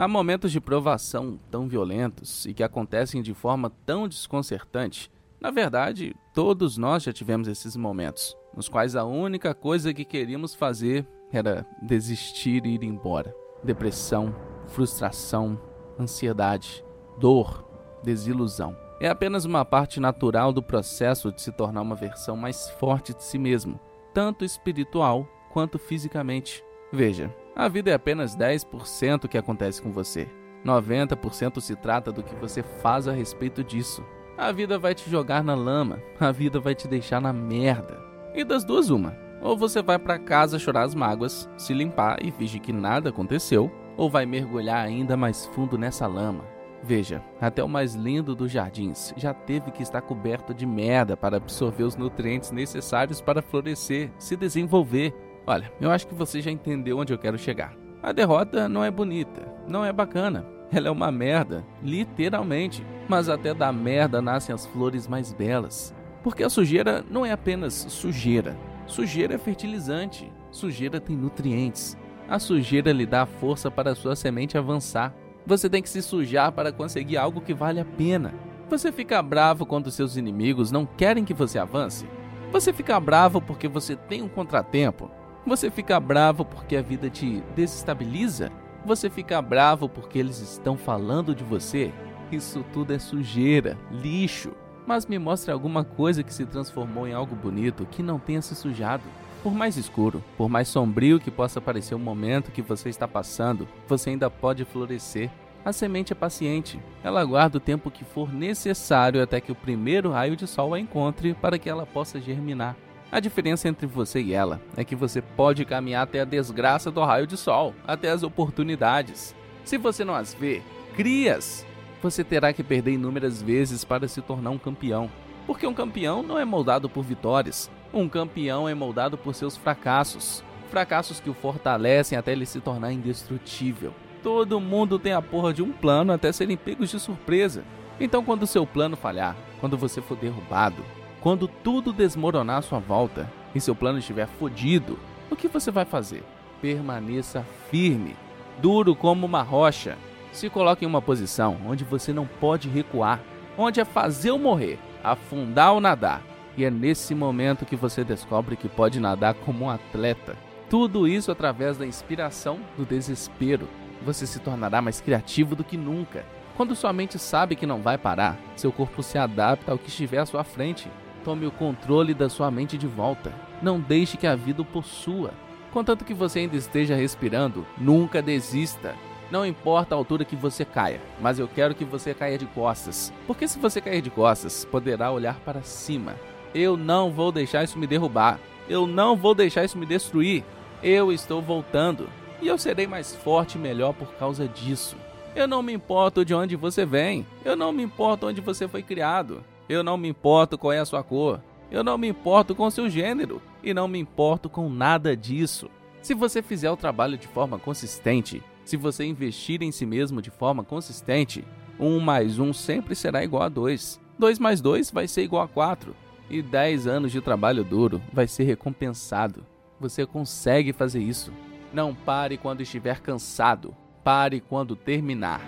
Há momentos de provação tão violentos e que acontecem de forma tão desconcertante. Na verdade, todos nós já tivemos esses momentos, nos quais a única coisa que queríamos fazer era desistir e ir embora. Depressão, frustração, ansiedade, dor, desilusão. É apenas uma parte natural do processo de se tornar uma versão mais forte de si mesmo, tanto espiritual quanto fisicamente. Veja, a vida é apenas 10% que acontece com você. 90% se trata do que você faz a respeito disso. A vida vai te jogar na lama, a vida vai te deixar na merda. E das duas, uma. Ou você vai para casa chorar as mágoas, se limpar e fingir que nada aconteceu, ou vai mergulhar ainda mais fundo nessa lama. Veja, até o mais lindo dos jardins já teve que estar coberto de merda para absorver os nutrientes necessários para florescer, se desenvolver Olha, eu acho que você já entendeu onde eu quero chegar. A derrota não é bonita, não é bacana. Ela é uma merda, literalmente. Mas até da merda nascem as flores mais belas. Porque a sujeira não é apenas sujeira. Sujeira é fertilizante. Sujeira tem nutrientes. A sujeira lhe dá força para a sua semente avançar. Você tem que se sujar para conseguir algo que vale a pena. Você fica bravo quando seus inimigos não querem que você avance? Você fica bravo porque você tem um contratempo? Você fica bravo porque a vida te desestabiliza? Você fica bravo porque eles estão falando de você? Isso tudo é sujeira, lixo. Mas me mostre alguma coisa que se transformou em algo bonito que não tenha se sujado. Por mais escuro, por mais sombrio que possa parecer o momento que você está passando, você ainda pode florescer. A semente é paciente. Ela aguarda o tempo que for necessário até que o primeiro raio de sol a encontre para que ela possa germinar. A diferença entre você e ela é que você pode caminhar até a desgraça do raio de sol, até as oportunidades. Se você não as vê, crias. Você terá que perder inúmeras vezes para se tornar um campeão. Porque um campeão não é moldado por vitórias. Um campeão é moldado por seus fracassos. Fracassos que o fortalecem até ele se tornar indestrutível. Todo mundo tem a porra de um plano até serem pegos de surpresa. Então, quando seu plano falhar, quando você for derrubado, quando tudo desmoronar à sua volta e seu plano estiver fodido, o que você vai fazer? Permaneça firme, duro como uma rocha. Se coloque em uma posição onde você não pode recuar, onde é fazer ou morrer, afundar ou nadar. E é nesse momento que você descobre que pode nadar como um atleta. Tudo isso através da inspiração do desespero. Você se tornará mais criativo do que nunca. Quando sua mente sabe que não vai parar, seu corpo se adapta ao que estiver à sua frente Tome o controle da sua mente de volta. Não deixe que a vida o possua. Contanto que você ainda esteja respirando, nunca desista. Não importa a altura que você caia, mas eu quero que você caia de costas. Porque se você cair de costas, poderá olhar para cima. Eu não vou deixar isso me derrubar. Eu não vou deixar isso me destruir. Eu estou voltando. E eu serei mais forte e melhor por causa disso. Eu não me importo de onde você vem. Eu não me importo onde você foi criado. Eu não me importo qual é a sua cor. Eu não me importo com seu gênero. E não me importo com nada disso. Se você fizer o trabalho de forma consistente, se você investir em si mesmo de forma consistente, 1 mais 1 sempre será igual a 2. 2 mais 2 vai ser igual a 4. E 10 anos de trabalho duro vai ser recompensado. Você consegue fazer isso. Não pare quando estiver cansado. Pare quando terminar.